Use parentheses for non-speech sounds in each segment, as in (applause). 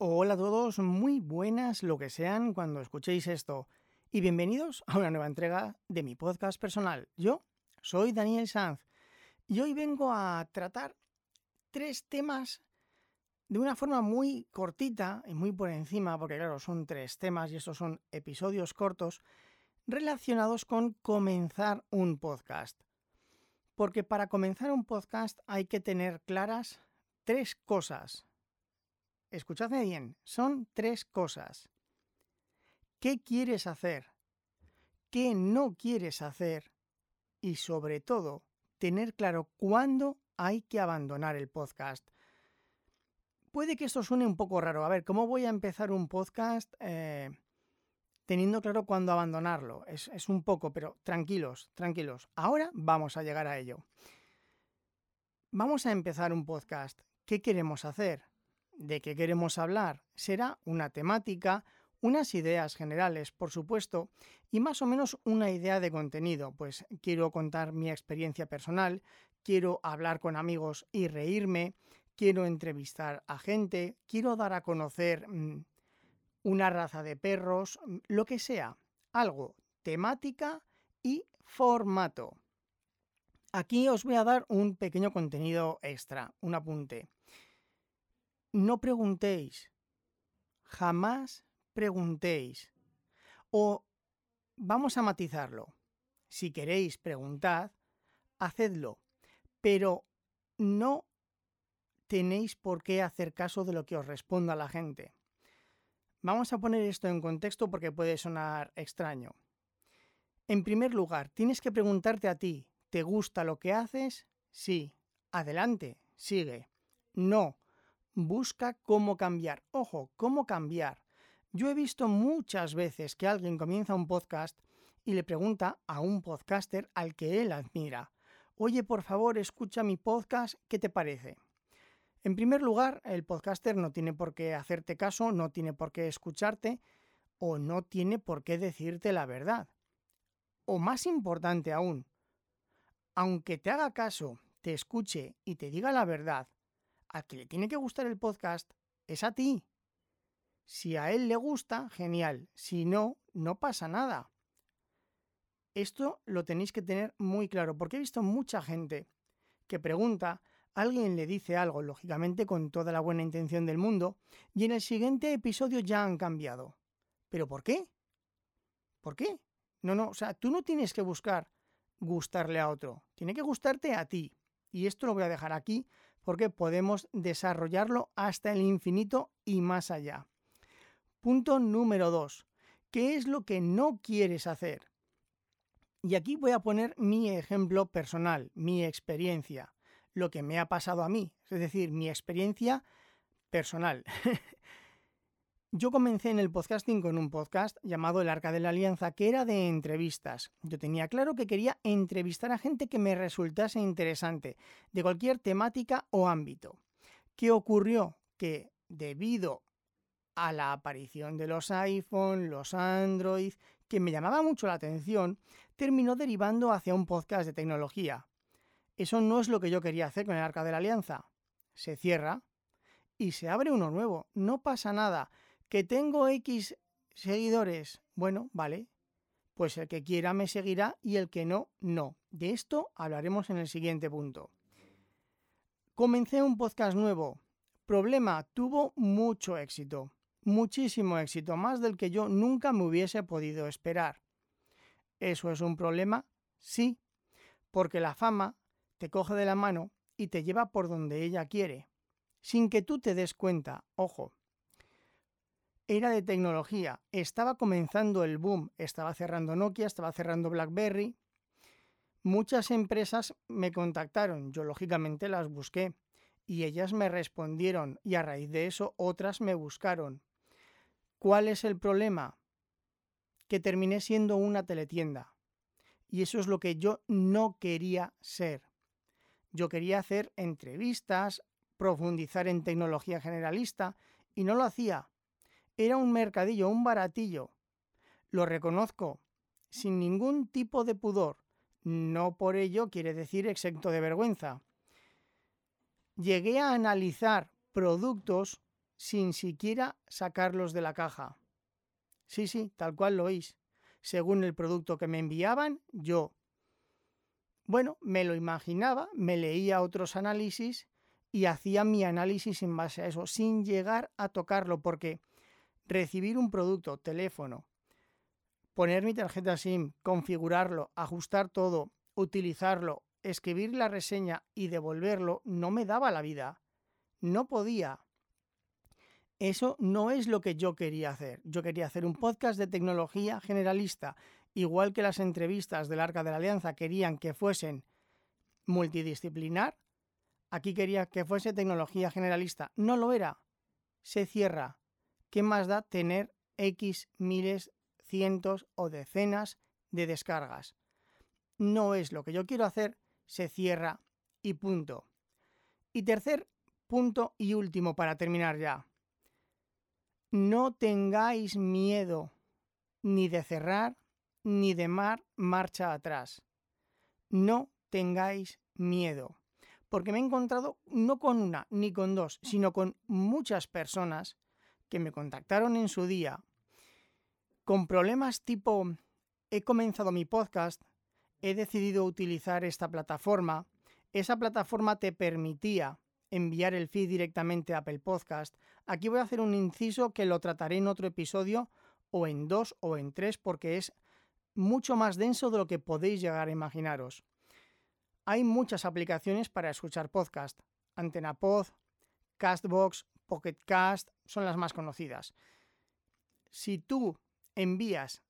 Hola a todos, muy buenas lo que sean cuando escuchéis esto y bienvenidos a una nueva entrega de mi podcast personal. Yo soy Daniel Sanz y hoy vengo a tratar tres temas de una forma muy cortita y muy por encima, porque claro, son tres temas y estos son episodios cortos relacionados con comenzar un podcast. Porque para comenzar un podcast hay que tener claras tres cosas escuchadme bien, son tres cosas. ¿Qué quieres hacer? ¿Qué no quieres hacer? Y sobre todo, tener claro cuándo hay que abandonar el podcast. Puede que esto suene un poco raro. A ver, ¿cómo voy a empezar un podcast eh, teniendo claro cuándo abandonarlo? Es, es un poco, pero tranquilos, tranquilos. Ahora vamos a llegar a ello. Vamos a empezar un podcast. ¿Qué queremos hacer? De qué queremos hablar. Será una temática, unas ideas generales, por supuesto, y más o menos una idea de contenido, pues quiero contar mi experiencia personal, quiero hablar con amigos y reírme, quiero entrevistar a gente, quiero dar a conocer mm, una raza de perros, mm, lo que sea, algo, temática y formato. Aquí os voy a dar un pequeño contenido extra, un apunte no preguntéis. Jamás preguntéis. O vamos a matizarlo. Si queréis preguntad, hacedlo. Pero no tenéis por qué hacer caso de lo que os responda la gente. Vamos a poner esto en contexto porque puede sonar extraño. En primer lugar, tienes que preguntarte a ti, ¿te gusta lo que haces? Sí. Adelante, sigue. No, busca cómo cambiar. Ojo, cómo cambiar. Yo he visto muchas veces que alguien comienza un podcast y le pregunta a un podcaster al que él admira, oye, por favor, escucha mi podcast, ¿qué te parece? En primer lugar, el podcaster no tiene por qué hacerte caso, no tiene por qué escucharte o no tiene por qué decirte la verdad. O más importante aún, aunque te haga caso, te escuche y te diga la verdad, al que le tiene que gustar el podcast es a ti. Si a él le gusta, genial. Si no, no pasa nada. Esto lo tenéis que tener muy claro, porque he visto mucha gente que pregunta, alguien le dice algo, lógicamente con toda la buena intención del mundo, y en el siguiente episodio ya han cambiado. ¿Pero por qué? ¿Por qué? No, no, o sea, tú no tienes que buscar gustarle a otro, tiene que gustarte a ti. Y esto lo voy a dejar aquí porque podemos desarrollarlo hasta el infinito y más allá. Punto número 2. ¿Qué es lo que no quieres hacer? Y aquí voy a poner mi ejemplo personal, mi experiencia, lo que me ha pasado a mí, es decir, mi experiencia personal. (laughs) Yo comencé en el podcasting con un podcast llamado El Arca de la Alianza, que era de entrevistas. Yo tenía claro que quería entrevistar a gente que me resultase interesante, de cualquier temática o ámbito. ¿Qué ocurrió? Que debido a la aparición de los iPhone, los Android, que me llamaba mucho la atención, terminó derivando hacia un podcast de tecnología. Eso no es lo que yo quería hacer con el Arca de la Alianza. Se cierra y se abre uno nuevo. No pasa nada ¿Que tengo X seguidores? Bueno, vale. Pues el que quiera me seguirá y el que no, no. De esto hablaremos en el siguiente punto. Comencé un podcast nuevo. Problema, tuvo mucho éxito. Muchísimo éxito, más del que yo nunca me hubiese podido esperar. ¿Eso es un problema? Sí, porque la fama te coge de la mano y te lleva por donde ella quiere, sin que tú te des cuenta, ojo era de tecnología. Estaba comenzando el boom. Estaba cerrando Nokia, estaba cerrando BlackBerry. Muchas empresas me contactaron. Yo lógicamente las busqué. Y ellas me respondieron. Y a raíz de eso otras me buscaron. ¿Cuál es el problema? Que terminé siendo una teletienda. Y eso es lo que yo no quería ser. Yo quería hacer entrevistas, profundizar en tecnología generalista, y no lo hacía era un mercadillo, un baratillo. Lo reconozco, sin ningún tipo de pudor. No por ello quiere decir exento de vergüenza. Llegué a analizar productos sin siquiera sacarlos de la caja. Sí, sí, tal cual lo oís. Según el producto que me enviaban, yo, bueno, me lo imaginaba, me leía otros análisis y hacía mi análisis en base a eso, sin llegar a tocarlo, porque recibir un producto, teléfono, poner mi tarjeta SIM, configurarlo, ajustar todo, utilizarlo, escribir la reseña y devolverlo, no me daba la vida. No podía. Eso no es lo que yo quería hacer. Yo quería hacer un podcast de tecnología generalista, igual que las entrevistas del Arca de la Alianza querían que fuesen multidisciplinar. Aquí quería que fuese tecnología generalista. No lo era. Se cierra. ¿Qué más da tener X miles, cientos o decenas de descargas? No es lo que yo quiero hacer. Se cierra y punto. Y tercer punto y último para terminar ya no tengáis miedo ni de cerrar ni de mar marcha atrás. No tengáis miedo. Porque me he encontrado no con una ni con dos, sino con muchas personas que me contactaron en su día con problemas tipo he comenzado mi podcast, he decidido utilizar esta plataforma, esa plataforma te permitía enviar el feed directamente a Apple Podcast. Aquí voy a hacer un inciso que lo trataré en otro episodio o en dos o en tres porque es mucho más denso de lo que podéis llegar a imaginaros. Hay muchas aplicaciones para escuchar podcast. AntenaPod, Castbox, Pocket Cast son las más conocidas. Si tú envías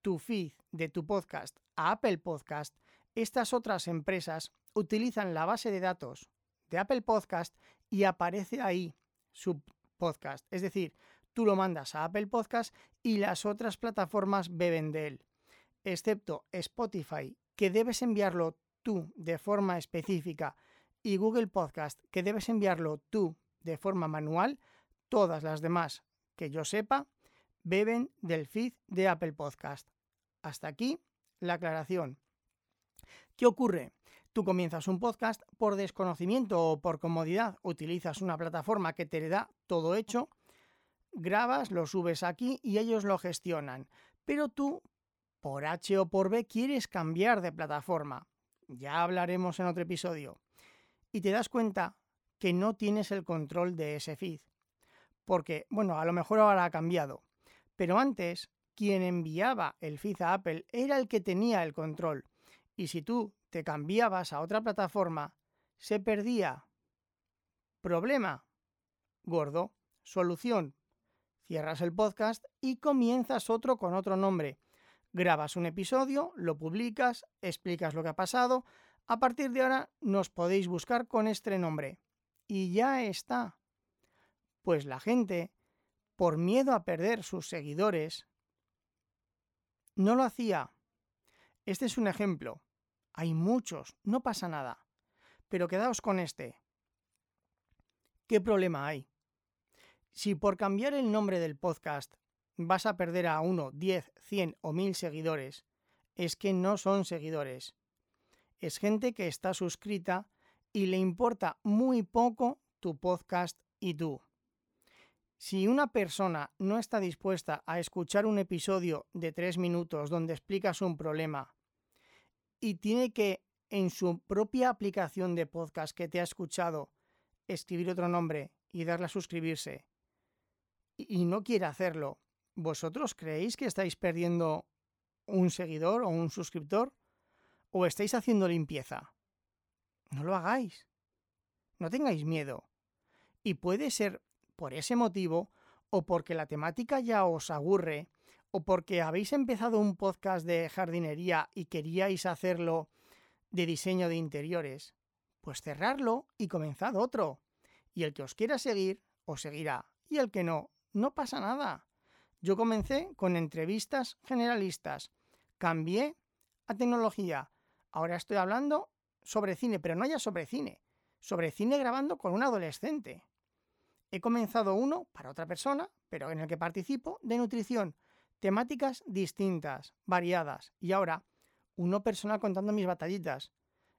tu feed de tu podcast a Apple Podcast, estas otras empresas utilizan la base de datos de Apple Podcast y aparece ahí su podcast. Es decir, tú lo mandas a Apple Podcast y las otras plataformas beben de él, excepto Spotify, que debes enviarlo tú de forma específica, y Google Podcast, que debes enviarlo tú forma manual, todas las demás que yo sepa, beben del feed de Apple Podcast. Hasta aquí la aclaración. ¿Qué ocurre? Tú comienzas un podcast por desconocimiento o por comodidad, utilizas una plataforma que te da todo hecho, grabas, lo subes aquí y ellos lo gestionan. Pero tú, por H o por B, quieres cambiar de plataforma. Ya hablaremos en otro episodio. Y te das cuenta que no tienes el control de ese feed. Porque, bueno, a lo mejor ahora ha cambiado. Pero antes, quien enviaba el feed a Apple era el que tenía el control. Y si tú te cambiabas a otra plataforma, se perdía. Problema. Gordo. Solución. Cierras el podcast y comienzas otro con otro nombre. Grabas un episodio, lo publicas, explicas lo que ha pasado. A partir de ahora nos podéis buscar con este nombre. Y ya está. Pues la gente, por miedo a perder sus seguidores, no lo hacía. Este es un ejemplo. Hay muchos, no pasa nada. Pero quedaos con este. ¿Qué problema hay? Si por cambiar el nombre del podcast vas a perder a uno, 10, 100 o 1000 seguidores, es que no son seguidores. Es gente que está suscrita y le importa muy poco tu podcast y tú. Si una persona no está dispuesta a escuchar un episodio de tres minutos donde explicas un problema y tiene que en su propia aplicación de podcast que te ha escuchado escribir otro nombre y darle a suscribirse y no quiere hacerlo, ¿vosotros creéis que estáis perdiendo un seguidor o un suscriptor? ¿O estáis haciendo limpieza? No lo hagáis. No tengáis miedo. Y puede ser por ese motivo o porque la temática ya os aburre o porque habéis empezado un podcast de jardinería y queríais hacerlo de diseño de interiores, pues cerrarlo y comenzad otro. Y el que os quiera seguir, os seguirá. Y el que no, no pasa nada. Yo comencé con entrevistas generalistas, cambié a tecnología. Ahora estoy hablando sobre cine, pero no ya sobre cine, sobre cine grabando con un adolescente. He comenzado uno para otra persona, pero en el que participo, de nutrición, Temáticas distintas, variadas. Y ahora, uno personal contando mis batallitas.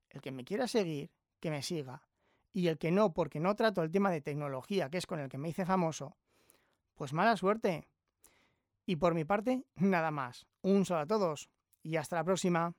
El que me quiera seguir, que me siga. y el que no porque no trato el tema de tecnología, que es con el que me hice famoso, pues mala suerte. Y por mi parte, nada más. Un saludo a todos y hasta la próxima.